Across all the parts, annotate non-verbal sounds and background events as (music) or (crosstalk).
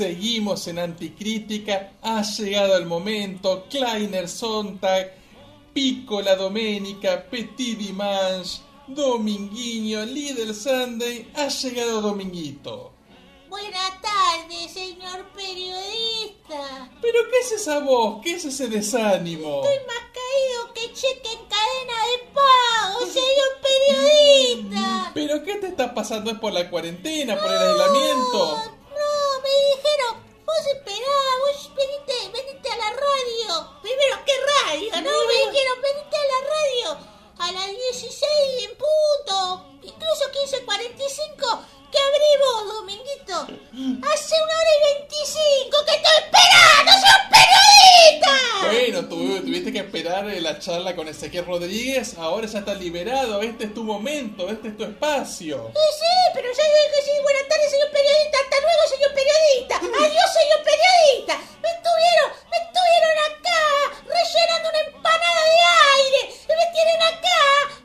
Seguimos en Anticrítica, ha llegado el momento, Kleiner Sonntag, Piccola Domenica, Petit Dimanche, Dominguinho, Little Sunday, ha llegado Dominguito. Buenas tardes, señor periodista. ¿Pero qué es esa voz? ¿Qué es ese desánimo? Estoy más caído que cheque en cadena de pago, señor periodista. ¿Pero qué te está pasando? ¿Es por la cuarentena, por el aislamiento? No, me dijeron, vos esperá, vos venite, venite a la radio. Primero, ¿qué radio? No, me dijeron, venite a la radio. A las 16 en punto, incluso 15.45, que abrimos, Dominguito. Hace una hora y 25 que estoy esperando, señor periodista. Bueno, tu- tuviste que esperar eh, la charla con Ezequiel Rodríguez, ahora ya está liberado, este es tu momento, este es tu espacio. Sí, pero ya dije que sí. Buenas tardes, señor periodista. Hasta luego, señor periodista. Adiós, señor periodista. Me estuvieron, me estuvieron acá rellenando una empanada de aire. Y me tienen acá.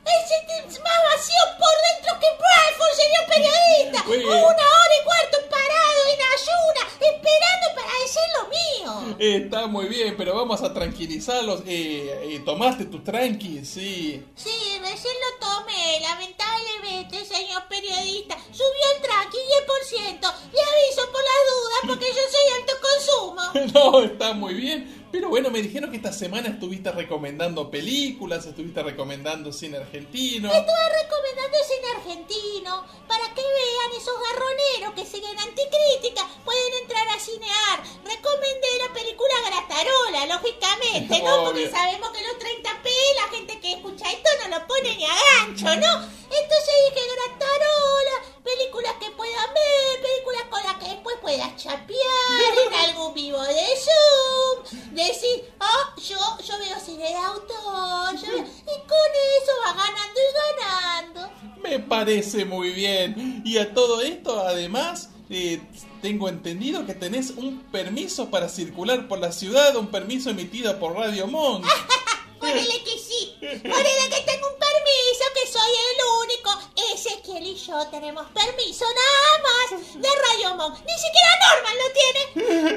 Es más vacío por dentro que Bradford, señor periodista. Bueno. Una hora y cuarto parado en ayuna, esperando para decir lo mío. Eh, Está muy bien, pero vamos a tranquilizarlos. Eh, eh, ¿Tomaste tu tranqui? Sí. Sí, recién lo tomé. Lamentablemente, señor periodista, subió el tranqui 10%. Le aviso por las dudas porque yo soy alto consumo. (laughs) No, está muy bien. Pero bueno, me dijeron que esta semana estuviste recomendando películas, estuviste recomendando cine argentino. Estuve recomendando cine argentino para que vean esos garroneros que siguen anticrítica. Pueden entrar a cinear. Recomendé la película Gratarola, lógicamente, ¿no? Porque sabemos que los 30p, la gente que escucha esto no lo pone ni a gancho, ¿no? Entonces dije Gratarola, películas que puedan ver, películas con las que después puedas chapear (laughs) en algún vivo de Zoom. Decir, oh, yo, yo veo cine de autor, yo veo- y con eso va ganando y ganando. Me parece muy bien. Y a todo esto, además, eh, tengo entendido que tenés un permiso para circular por la ciudad, un permiso emitido por Radio Monk. (laughs) Ponele que sí, ponele que tengo un permiso, que soy el yo tenemos permiso nada más de Radio Monk. Ni siquiera Norman lo tiene.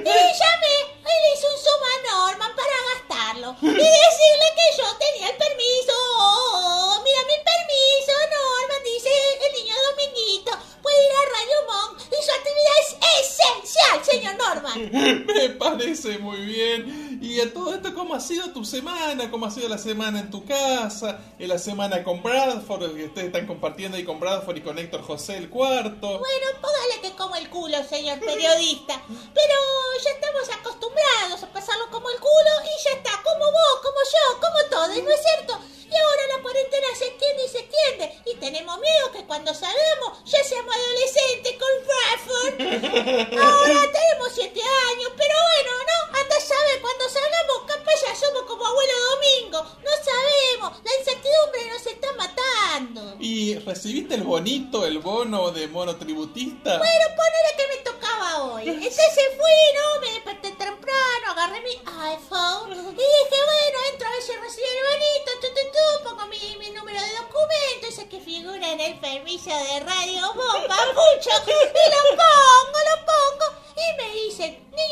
Y (laughs) llamé y le hice un suma a Norman para gastarlo. Y decirle que yo tenía el permiso. Oh, mira mi permiso, Norman, dice el niño Dominguito. Puede ir a Radio Monk y su actividad es esencial, señor Norman. (laughs) Me parece muy bien. Y a todo esto, ¿cómo ha sido tu semana? ¿Cómo ha sido la semana en tu casa? En la semana con Bradford, que ustedes están compartiendo ahí con Bradford y con Héctor José el cuarto. Bueno, póngale que como el culo, señor periodista. Pero ya estamos acostumbrados a pasarlo como el culo y ya está, como vos, como yo, como todos, ¿no es cierto? Y ahora la cuarentena se extiende y se extiende. Y tenemos miedo que cuando salgamos ya seamos adolescentes con Bradford. (laughs) Ahora tenemos siete años, pero bueno, ¿no? Saber, cuando salgamos capaz ya somos como abuelo Domingo. No sabemos, la incertidumbre nos está matando. ¿Y recibiste el bonito, el bono de monotributista? Pero ponele que me tocaba hoy. Entonces fui, ¿no? Me desperté temprano, agarré mi iPhone y dije, bueno, entro a ver si recibí el bonito, tu, tu, tu, pongo mi, mi número de documento, ese que figura en el permiso de Radio Bomba, mucho, y lo pongo, lo pongo. Y me dicen, niño Dominguito,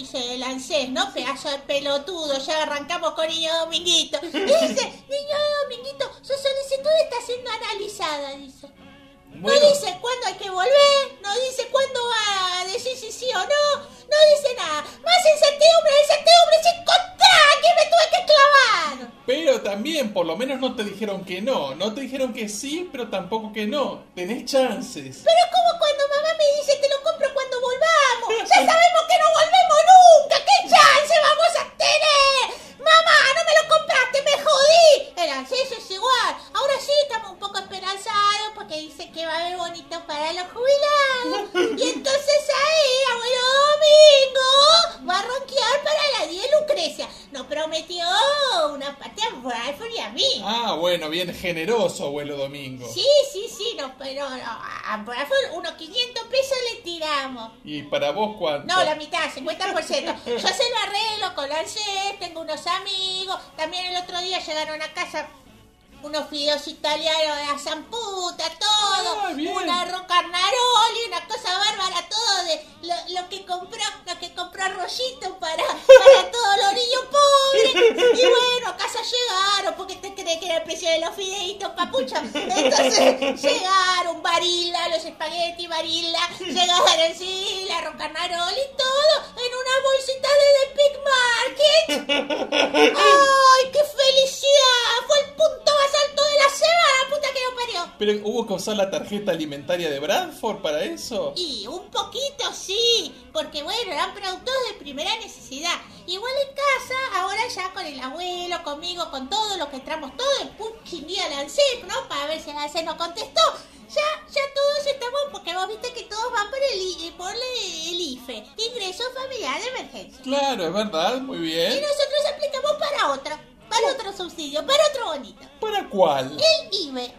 dice el ANSES, ¿no? Pedazo de pelotudo, ya arrancamos con niño Dominguito. (laughs) Y dice, niño Dominguito, su solicitud está siendo analizada, dice. Bueno. No dice cuándo hay que volver, no dice cuándo va a decir si sí o no, no dice nada. Más incertidumbre, incertidumbre, sin contra que me tuve que clavar. Pero también, por lo menos no te dijeron que no. No te dijeron que sí, pero tampoco que no. Tenés chances. Pero como cuando mamá me dice te lo compro cuando volvamos. (laughs) Ya sabemos que no volvemos nunca. ¿Qué chance vamos a tener? Mamá, no me lo compraste, me jodí. Sí, eso es igual. Ahora sí estamos un poco esperanzados porque dice que va a haber bonito para los jubilados. Y entonces (laughs) ahí, abuelo Domingo va a ronquear para la 10 Lucrecia. Nos prometió una y a mí. Ah, bueno, bien generoso, abuelo Domingo. Sí, sí, sí, no, pero no, a Bradford unos 500 pesos le tiramos. ¿Y para vos cuánto? No, la mitad, 50%. Yo se lo arreglo con la ANSES, tengo unos amigos. También el otro día llegaron a casa unos fideos italianos de la zamputa, todo, Ah, un arroz carnaroli, una cosa bárbara, todo de lo, lo que compró, lo que compró Rollito para, para todos los niños pobres. Y bueno, a casa llegaron, porque te crees que era el precio de los fideitos, papucha. Entonces llegaron Barilla, los espagueti Barilla, llegaron sí, el arroz carnaroli, todo en una bolsita de The Big Market. ¡Ay, (laughs) Pero hubo que usar la tarjeta alimentaria de Bradford para eso. Y un poquito sí, porque bueno, eran productos de primera necesidad. Igual en casa, ahora ya con el abuelo, conmigo, con todo lo que entramos, todo el puchín día al ANSEP, ¿no? Para ver si el ANSEP nos contestó. Ya, ya todos estamos, porque vos viste que todos van por el, I- por el IFE, Ingreso Familiar de Emergencia. Claro, es verdad, muy Y bien. nosotros aplicamos para otro, para otro subsidio, para otro bonito. ¿Para cuál? El IBE,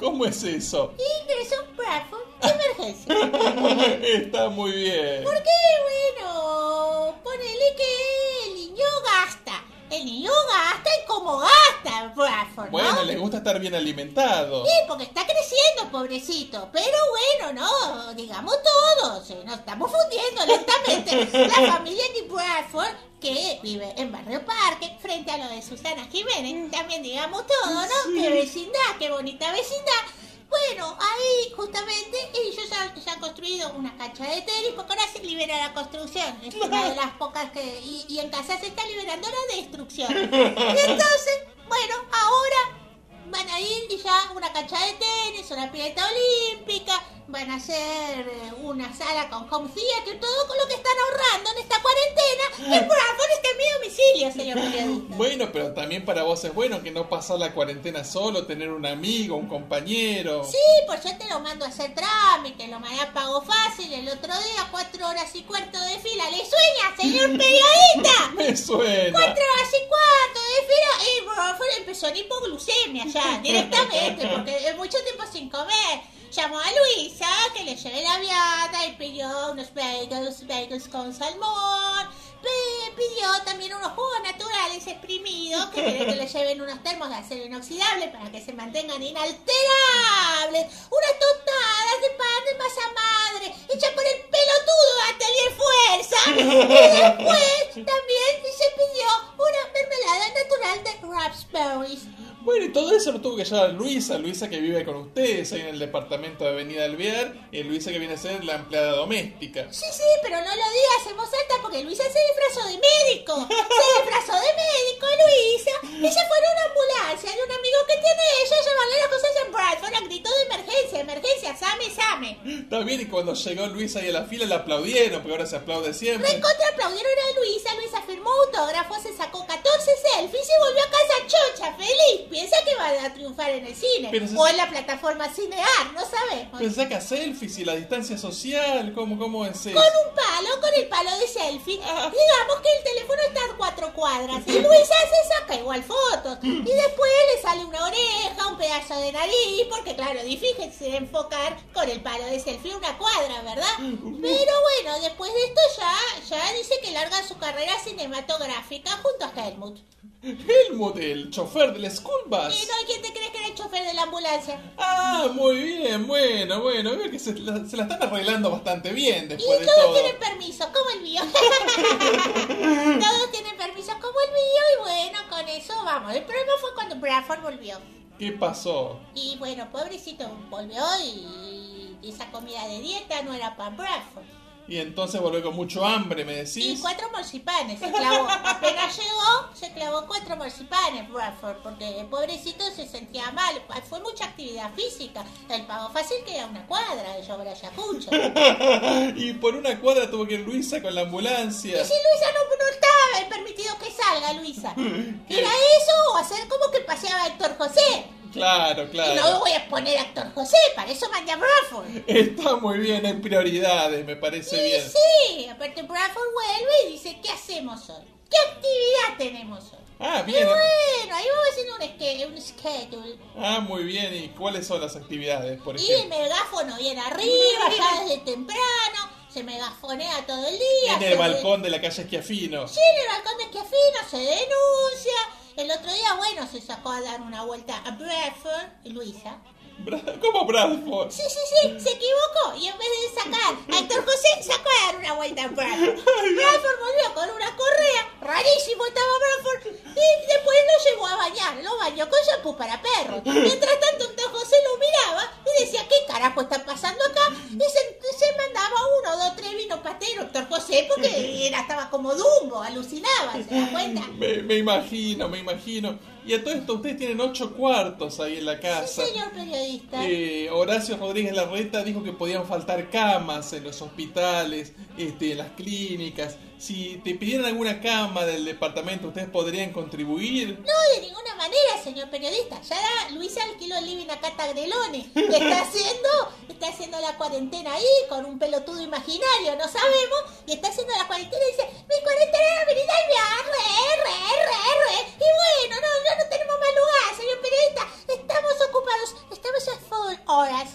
¿Cómo es eso? Ingreso Bradford de Emergencia. (laughs) Está muy bien. Porque, bueno, El niño gasta y como gasta, Bradford, ¿no? Bueno, le gusta estar bien alimentado. Sí, porque está creciendo, pobrecito. Pero bueno, no, digamos todos. eh, Nos estamos fundiendo lentamente. La (laughs) familia de Bradford, que vive en Barrio Parque, frente a lo de Susana Jiménez, también digamos todo, ¿no? Qué vecindad, qué bonita vecindad. Bueno, ahí justamente ellos han, ya han construido una cancha de tenis porque ahora se libera la construcción. Es una de las pocas que... Y, y en casa se está liberando la destrucción. Y (laughs) entonces, bueno, ahora van a ir y ya una cancha de tenis, una pileta olímpica, van a hacer eh, una sala con home theater, todo con lo que están ahorrando en esta cuarentena. El Bradford está en mi domicilio, señor (laughs) periodista. Bueno, pero también para vos es bueno que no pasar la cuarentena solo, tener un amigo, un compañero. Sí, pues yo te lo mando a hacer trámite, lo mandé a pago fácil el otro día, cuatro horas y cuarto de fila. ¿Le sueña, señor (laughs) periodista? Me suena. Cuatro horas y cuarto de fila y Bradford empezó en hipoglucemia ya, (laughs) directamente, porque es mucho tiempo sin comer. Llamó a Luisa que le lleve la vianda y pidió unos bagels, bagels con salmón. Pidió también unos jugos naturales exprimidos que quiere que le (laughs) lleven unos termos de acero inoxidable para que se mantengan inalterables. Unas tostadas de pan de masa madre hecha por el pelotudo Atelier Fuerza. Y después también raspberries. Bueno, y todo eso lo tuvo que llevar Luisa, Luisa que vive con ustedes ahí en el departamento de Avenida Alvear, y Luisa que viene a ser la empleada doméstica. Sí, sí, pero no lo digas en voz alta porque Luisa se disfrazó de médico. Se disfrazó de médico, Luisa. Y se fue en una ambulancia de un amigo que tiene ella a llevarle las cosas en Bradford a grito de emergencia, emergencia, same, same. Está bien, y cuando llegó Luisa ahí a la fila la aplaudieron, porque ahora se aplaude siempre. Recontra aplaudieron a Luisa, Luisa firmó autógrafos, se sacó 14 selfies y volvió a casa chocha, feliz. Piensa que va a triunfar en el cine se- o en la plataforma Cinear, no sabemos. Pero saca selfies y la distancia social, ¿cómo, cómo es eso? Con un palo, con el palo de selfie. Ah. Digamos que el teléfono está a cuatro cuadras y Luisa se saca igual fotos. Y después le sale una oreja, un pedazo de nariz, porque claro, difícil enfocar con el palo de selfie una cuadra, ¿verdad? Pero bueno, después de esto ya, ya dice que larga su carrera cinematográfica junto a Helmut. Helmut, el chofer del school bus. ¿Y no hay quien te crees que era el chofer de la ambulancia? Ah, muy bien, bueno, bueno, veo que se la, se la están arreglando bastante bien Y después de todos todo. tienen permiso, como el mío. (laughs) todos tienen permiso como el mío y bueno, con eso vamos. El problema fue cuando Bradford volvió. ¿Qué pasó? Y bueno, pobrecito volvió y esa comida de dieta no era para Bradford. Y entonces volvió con mucho hambre, me Y decís. cuatro marcipanes se clavó. Apenas cuatro marcipanes Bradford, porque el pobrecito se sentía mal. Fue mucha actividad física. El pago fácil queda una cuadra de Llobra Ayacucho. (laughs) y por una cuadra tuvo que ir Luisa con la ambulancia. Y si Luisa no, no estaba permitido que salga, Luisa. (laughs) ¿Era eso o hacer como que paseaba Héctor José? Claro, Y claro. no voy a poner a Héctor José, para eso mandé a Bradford. Está muy bien, hay prioridades, me parece Sí, bien. sí, aparte Bradford vuelve y dice, ¿qué hacemos hoy? ¿Qué actividad tenemos hoy? Ah, Y bien. bueno, ahí vamos haciendo un, esque- un schedule. Ah, muy bien. ¿Y cuáles son las actividades, por Y el ejemplo? megáfono bien arriba, ya desde temprano, se megafonea todo el día. En el de- balcón de la calle Esquiafino. Sí, en el balcón de Esquiafino se denuncia El otro día, bueno, se sacó a dar una vuelta a Bradford, Luisa. ¿Cómo Bradford? Sí, sí, sí, se equivocó. Y en vez de sacar a Héctor José, sacó a dar una vuelta a Bradford. (laughs) Bradford volvió con una correa, rarísimo estaba Bradford, y después lo llevó a bañar. Lo bañó con shampoo para perros. (laughs) Mientras tanto, Héctor José lo miraba y decía, ¿qué carajo está pasando acá? Y se, se mandaba uno, dos, tres vinos pateros, Héctor José, porque era, estaba como Dumbo, alucinaba, ¿se da cuenta? Me, me imagino, me imagino. Y a todo esto, ustedes tienen ocho cuartos ahí en la Sí, casa. señor periodista. Eh, Horacio Rodríguez Larreta dijo que podían faltar camas en los hospitales, este, en las clínicas. Si te pidieran alguna cama del departamento, ¿ustedes podrían contribuir? No, de ninguna manera, señor periodista. Ya da, Luisa alquiló el living a Cata Grelone. Está (laughs) haciendo, está haciendo la cuarentena ahí con un pelotudo imaginario, no sabemos. Y está haciendo la cuarentena y dice, mi cuarentena era venir al viaje, re, re, re. Y bueno, no, no, no tenemos más lugar, señor periodista. Estamos ocupados, estamos a full horas.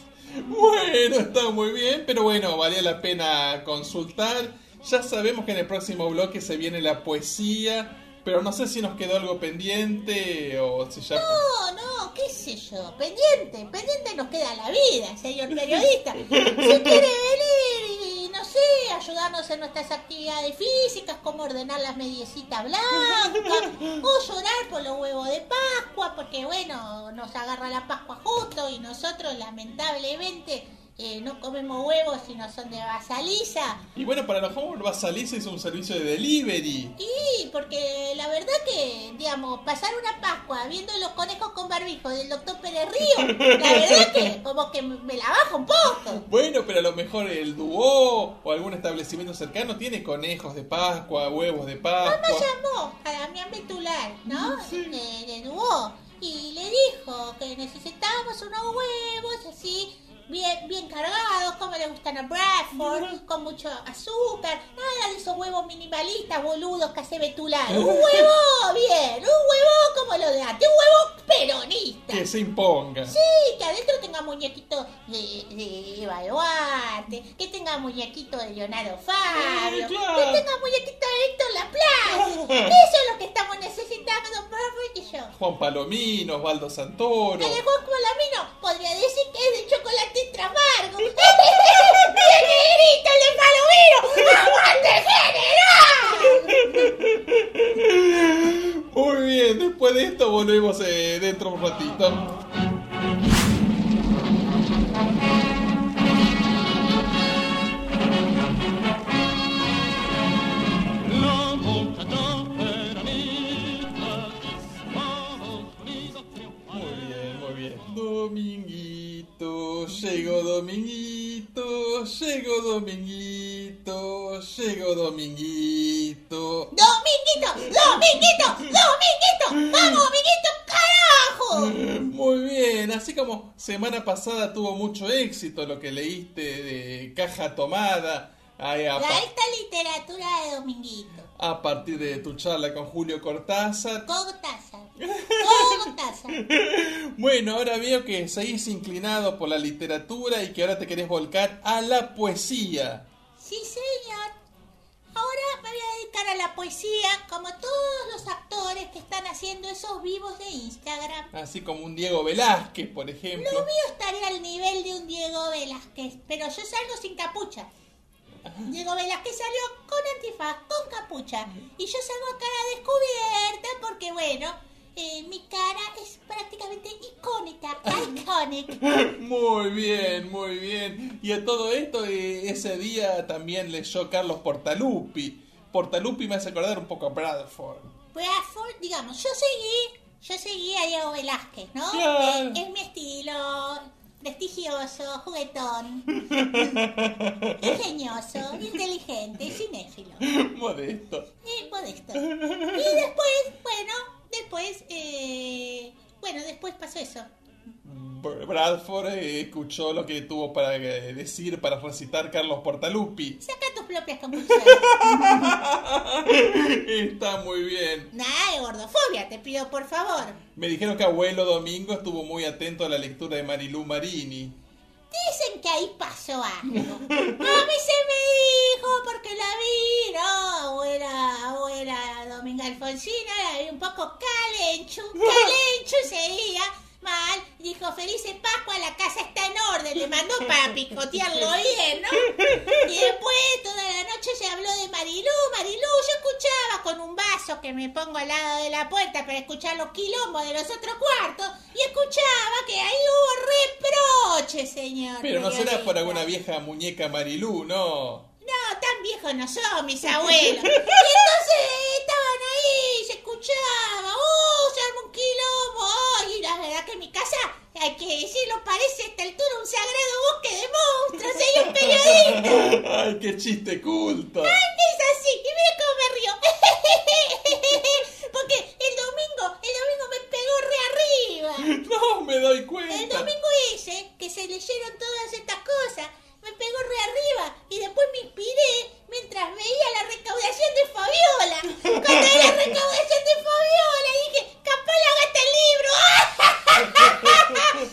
Bueno, está muy bien, pero bueno, valía la pena consultar. Ya sabemos que en el próximo bloque se viene la poesía, pero no sé si nos quedó algo pendiente o si ya... No, no, qué sé yo, pendiente, pendiente nos queda la vida, señor periodista. Si quiere venir y, no sé, ayudarnos en nuestras actividades físicas, como ordenar las mediecitas blancas, o llorar por los huevos de Pascua, porque bueno, nos agarra la Pascua justo y nosotros lamentablemente eh, no comemos huevos si no son de basaliza. Y bueno, para los jóvenes va a salir se hizo un servicio de delivery. Y porque la verdad que, digamos, pasar una Pascua viendo los conejos con barbijo del doctor Pérez Río, la verdad que como que me la baja un poco. Bueno, pero a lo mejor el Duo o algún establecimiento cercano tiene conejos de Pascua, huevos de Mamá Pascua. llamó a Damián Betular, ¿no? De, de Duo, y le dijo que necesitábamos unos huevos así, bien, bien cargados, como le gustan a Bradford, con mucho azúcar, nada de esos huevos minimalistas, boludos que hace Betular. Un huevo bien, un huevo como lo de antes, un huevo peronista. Que se imponga. Sí, que adentro tenga muñequito de, de Eva Duarte, que tenga muñequito de Leonardo Fabio, claro. que tenga muñequito de Héctor Laplace. (laughs) Eso es lo que estamos necesitando, Perfect y yo. Juan Palomino, Osvaldo Santoro. El Juan Colamino podría decir que es de chocolate amargo. ¡Y el negrito, el de Palomino! ¡Aguante general! Muy bien, después de esto volvemos eh, dentro de un ratito. La llegó Dominguito, llegó Dominguito, llegó Dominguito. ¡Dominguito! ¡Dominguito! ¡Dominguito! ¡Vamos, Dominguito, carajo! Muy bien, así como semana pasada tuvo mucho éxito lo que leíste de Caja Tomada ahí a, La alta literatura de Dominguito. a partir de tu charla con Julio Cortázar. Cortázar. (laughs) Cortázar. Bueno, ahora veo que seguís inclinado por la literatura y que ahora te querés volcar a la poesía. Sí, señor. Ahora me voy a dedicar a la poesía como todos los actores que están haciendo esos vivos de Instagram. Así como un Diego Velázquez, por Lo ejemplo. mío estaría al nivel de un Diego Velázquez, pero yo salgo sin capucha. Diego Velázquez salió con antifaz, con capucha. Y yo salgo a cara descubierta porque, bueno, eh, mi cara es prácticamente icónica, iconic. (laughs) Muy bien, muy bien. Y a todo esto, eh, ese día también leyó Carlos Portalupi. Portalupi me hace acordar un poco a Bradford. Bradford, digamos, yo seguí, yo seguí a Diego Velázquez, ¿no? Claro. Eh, es mi estilo, prestigioso, juguetón, (laughs) ingenioso, inteligente, cinéfilo Modesto. y modesto. Y después, bueno, después, eh, bueno, después pasó eso. Br- Bradford eh, escuchó lo que tuvo para eh, decir, para recitar Carlos Portalupi. Propias conclusiones. (laughs) Está muy bien. Nada de gordofobia, te pido por favor. Me dijeron que abuelo Domingo estuvo muy atento a la lectura de Marilú Marini. Dicen que ahí pasó algo. A mí se me dijo porque la vi, no, abuela, abuela domingo Alfonsina, la vi un poco calenchu, (laughs) calenchu seguía mal. Dijo, felices Pascua, la casa está en orden. Le mandó para (laughs) picotearlo bien, ¿no? Y después toda la noche se habló de Marilú. Marilú, yo escuchaba con un vaso que me pongo al lado de la puerta para escuchar los quilombos de los otros cuartos. Y escuchaba que ahí hubo reproche, señor. Pero no será por alguna vieja muñeca Marilú, ¿no? No, tan viejos no son mis abuelos. Y entonces estaban ahí, se escuchaba, oh, se arma un quilombo, oh, y la verdad que en mi casa, hay que decirlo, parece a esta altura un sagrado bosque de monstruos, un periodista. (laughs) ¡Ay, qué chiste culto así, y mira cómo me río. Porque el domingo, el domingo me pegó re arriba. No me doy El cuenta. domingo ese, que se leyeron todas estas cosas, me pegó re arriba y después me inspiré mientras veía la recaudación de Fabiola. Cuando vi la recaudación de Fabiola dije, capaz la gasta el libro.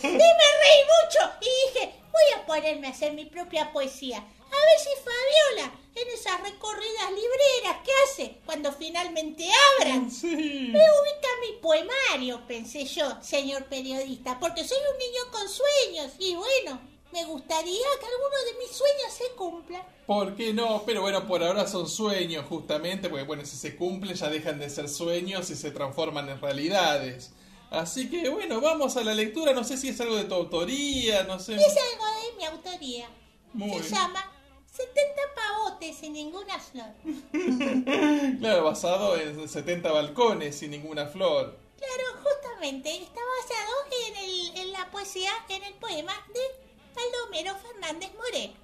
y me reí mucho y dije, voy a ponerme a hacer mi propia poesía. A ver si Fabiola, en esas recorridas libreras que hace cuando finalmente abran, Sí. me ubica mi poemario, pensé yo, señor periodista, porque soy un niño con sueños y bueno, me gustaría que alguno de mis sueños se cumpla. ¿Por qué no? Pero bueno, por ahora son sueños justamente, porque bueno, si se cumplen ya dejan de ser sueños y se transforman en realidades. Así que bueno, vamos a la lectura, no sé si es algo de tu autoría, no sé. Es algo de mi autoría. Muy se bien. llama 70 pavotes sin ninguna flor. (laughs) Claro, basado en 70 balcones sin ninguna flor. Claro, justamente está basado en, el- en la poesía, en el poema de Baldomero Fernández Moreno.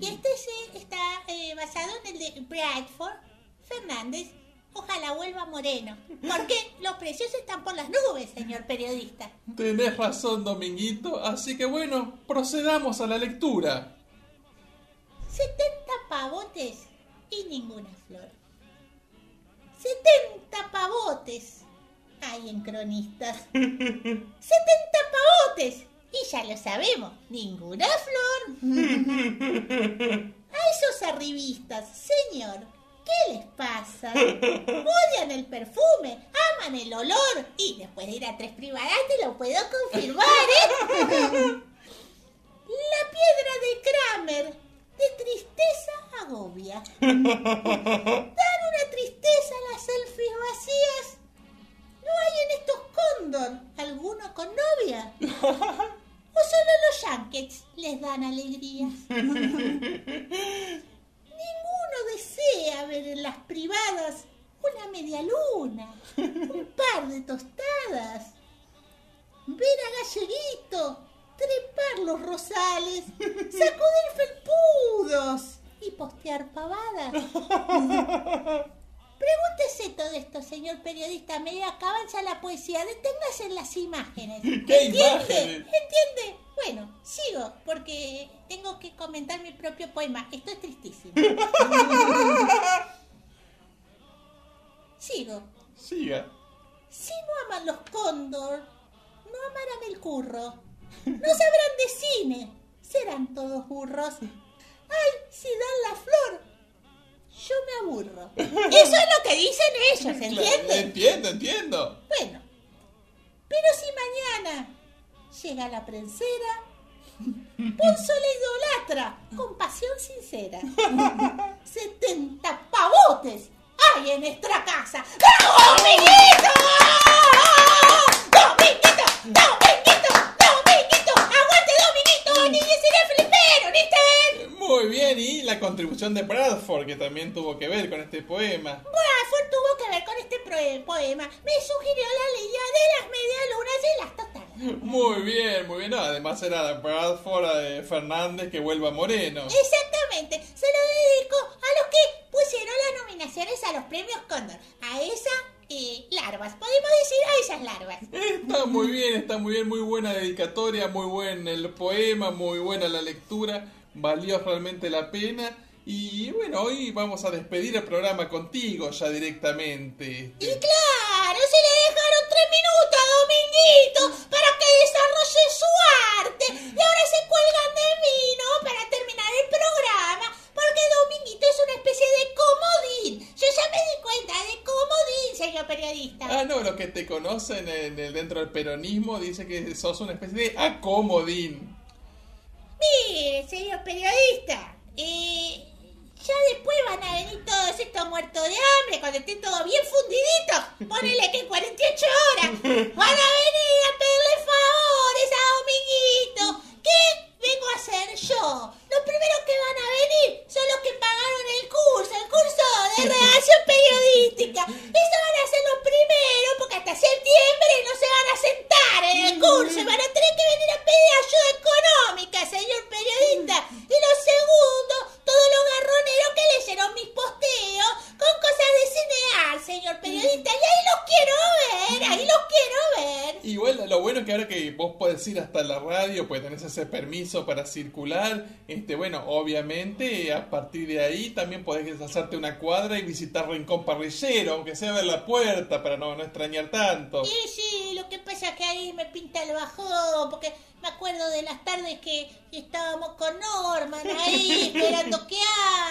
Y este se, está eh, basado en el de Bradford Fernández. Ojalá vuelva Moreno. Porque (laughs) los precios están por las nubes, señor periodista. Tenés razón, Dominguito, así que bueno, procedamos a la lectura. 70 pavotes y ninguna flor. 70 pavotes hay en cronistas. (laughs) 70 pavotes y ya lo sabemos, ninguna flor. (laughs) A esos arribistas, señor, ¿qué les pasa? Odian el perfume, aman el olor y después de ir a tres privadas te lo puedo confirmar, ¿eh? (laughs) La piedra de Kramer, de tristeza agobia. Dan una tristeza las selfies vacías. ¿No hay en estos cóndor alguno con novia? ¿O solo los Yankets les dan alegrías? Ninguno desea ver en las privadas una media luna, un par de tostadas, ver a Galleguito trepar los rosales, sacudir felpudos y postear pavadas. (laughs) Pregúntese todo esto, señor periodista, a medida que avanza la poesía. Deténgase en las imágenes. ¿Qué ¿Entiende? imágenes? ¿Entiende? Bueno, sigo, porque tengo que comentar mi propio poema. Esto es tristísimo. (laughs) Sigo. Siga. Si no aman los cóndor, no amarán el curro. No sabrán de cine, serán todos burros. Ay, si dan la flor, yo me aburro. Eso es lo que dicen ellos, ¿entienden? Entiendo, entiendo. Bueno, pero si mañana llega la prensera, Ponzo la idolatra con pasión sincera. 70 pavotes hay en nuestra casa. ¡Dominguito! ¡Dominguito! ¡Dominguito! ¡Aguante, Dominguito! ¡Ni seré flipero, ni te... Muy bien, y la contribución de Bradford, que también tuvo que ver con este poema. Bradford tuvo que ver con este poema. Me sugirió la línea de las medialunas y las tostadas. Muy bien, muy bien. No, además era Bradford eh, Fernández que vuelva Moreno. Exactamente, se lo dedico a los que pusieron las nominaciones a los premios Cóndor. A esas eh, larvas, podemos decir a esas larvas. Está muy bien, está muy bien, muy buena dedicatoria, muy buen el poema, muy buena la lectura, valió realmente la pena. Y bueno, hoy vamos a despedir el programa contigo ya directamente. Y Este, claro, se le dejaron tres minutos a Dominguito para que desarrolle su arte. Y ahora se cuelgan de mí, ¿no? Para terminar el programa. Porque Dominguito es una especie de comodín. Yo ya me di cuenta de comodín, señor periodista? Ah, no, los que te conocen en el- dentro del peronismo dicen que sos una especie de acomodín. Mire, señor periodista, eh, ya después van a venir todos estos muertos de hambre, cuando esté todo bien fundidito. Ponele que en 48 horas van a venir a pedirle favores a Dominguito. ¿Qué vengo a hacer yo? Los primeros que van a venir son los que pagaron el curso de redacción periodística. Esos van a ser los primeros porque hasta septiembre no se van a sentar en el curso van a tener que venir a pedir ayuda económica, señor periodista. Y lo segundo, todos los garroneros que leyeron mis posteos con cosas de cinear, señor periodista. Y ahí los quiero ver, ahí los quiero ver. Igual lo bueno es que ahora que vos podés ir hasta la radio, pues tenés ese permiso para circular, este bueno, obviamente a partir de ahí también podés hacerte una cuadra y visitar Rincón Parrillero, aunque sea ver la puerta para no, no extrañar tanto. Sí, sí, lo que pasa que ahí me pinta el bajón, porque me acuerdo de las tardes que estábamos con Norman ahí (laughs) esperando que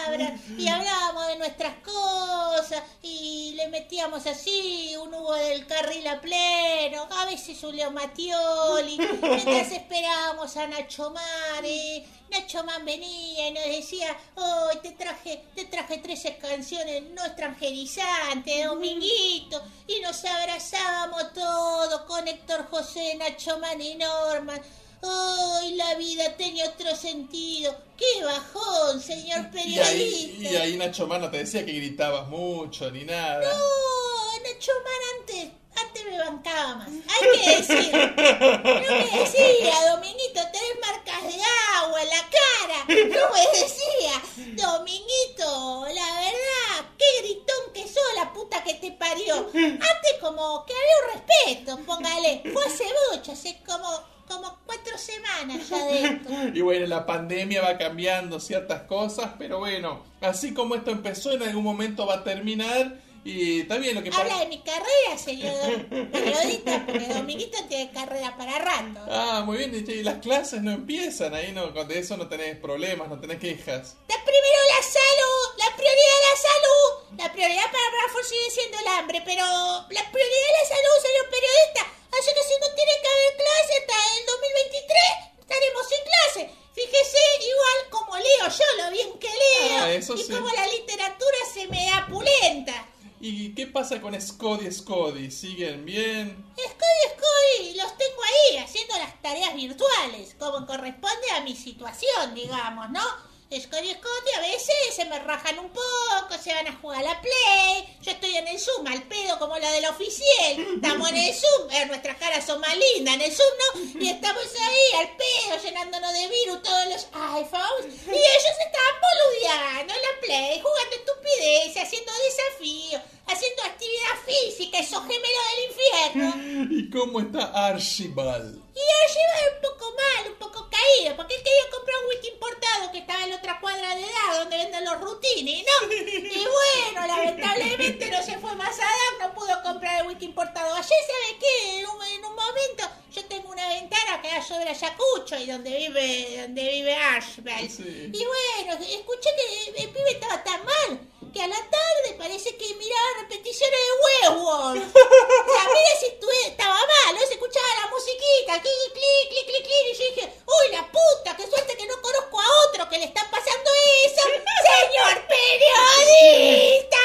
abran y hablábamos de nuestras cosas y le metíamos así un Hugo del carril a pleno, a veces un Leo Mattioli, mientras esperábamos a Nacho Mare. Nacho Man venía y nos decía, oh, te traje, te traje 13 canciones no extranjerizantes, Dominguito, y nos abrazábamos todos con Héctor José, Nacho Man y Norman. ¡Ay, la vida tenía otro sentido! ¡Qué bajón, señor Y ahí, periodista! y ahí Nacho Mano te decía que gritabas mucho ni nada. No, Nacho Man antes, antes me bancaba más. Hay (laughs) que decirlo. No me decía, Dominguito, tenés marcas de agua en la cara. No me decía, Dominguito, la verdad, qué gritón que sos, la puta que te parió. Antes como que había un respeto, póngale. Fue hace mucho, hace como, como cuatro semanas ya de esto. Y bueno, la pandemia va cambiando ciertas cosas, pero bueno, así como esto empezó, en algún momento va a terminar. Y también lo que Habla de mi carrera, señor periodista, porque Dominguito tiene carrera para rato. Ah, muy bien, y las clases no empiezan ahí, no, de eso no tenés problemas, no tenés quejas. La primero la salud, la prioridad es la salud. La prioridad para Bradford sigue siendo el hambre, pero la prioridad es la salud, señor periodista. Así que si no tiene que haber clase hasta el 2023, estaremos sin clase. Fíjese, igual como leo yo, lo bien que leo, Ah, eso y sí. como la literatura se me da pulenta. ¿Y qué pasa con Scody Scody? ¿Siguen bien? Scotty, Scotty, los tengo ahí haciendo las tareas virtuales, como corresponde a mi situación, digamos, ¿no? Scotty, Scotty, a veces se me rajan un poco, se van a jugar a la Play, yo estoy en el Zoom al pedo como la del oficial, estamos en el Zoom, eh, nuestras caras son más lindas en el Zoom, ¿no? Y estamos ahí al pedo, llenándonos de virus todos los iPhones, y ellos estaban boludeando en la Play, jugando estupideces, haciendo desafíos, haciendo actividad física, esos gemelos del infierno. (laughs) ¿Y cómo está Archibald? Y a llevar un poco mal, un poco caído, porque él quería comprar un whisky importado que estaba en la otra cuadra de edad donde venden los rutini, ¿no? Y bueno, lamentablemente no se fue más a dar, no pudo comprar el whisky importado. Ayer, ¿sabe qué? En un, en un momento yo tengo una ventana que da sobre Ayacucho y donde vive, donde vive Ashbel. Sí. Y bueno, escuché que el pibe estaba tan mal que a la tarde parece que miraba repeticiones de Werewolf. (laughs) O sea, mire si estuve- estaba mal, ¿no? Se escuchaba la musiquita, clic, clic, clic, clic, clic, y yo dije, uy, la puta, qué suerte que no conozco a otro que le está pasando eso, (laughs) señor periodista.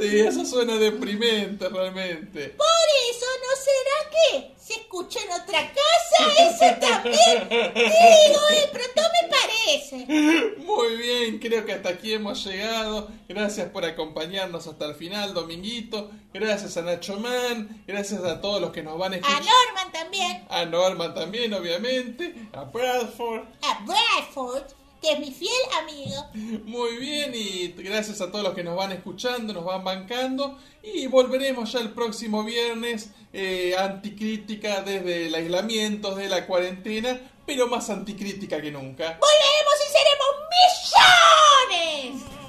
Sí, eso suena deprimente realmente. Por eso, ¿no será que se escucha en otra casa? Eso también. (laughs) Digo, pronto me parece. (laughs) Muy bien, creo que hasta aquí hemos llegado. Gracias por acompañarnos hasta el final, Dominguito. Gracias a Nacho Man. Gracias a todos los que nos van a A escuchar. Norman también, A Norman también, obviamente. A Bradford. a Bradford, que es mi fiel amigo. (laughs) Muy bien, y gracias a todos los que nos van escuchando, nos van bancando. Y volveremos ya el próximo viernes, eh, anticrítica desde el aislamiento, de la cuarentena, pero más anticrítica que nunca. Volveremos y seremos millones.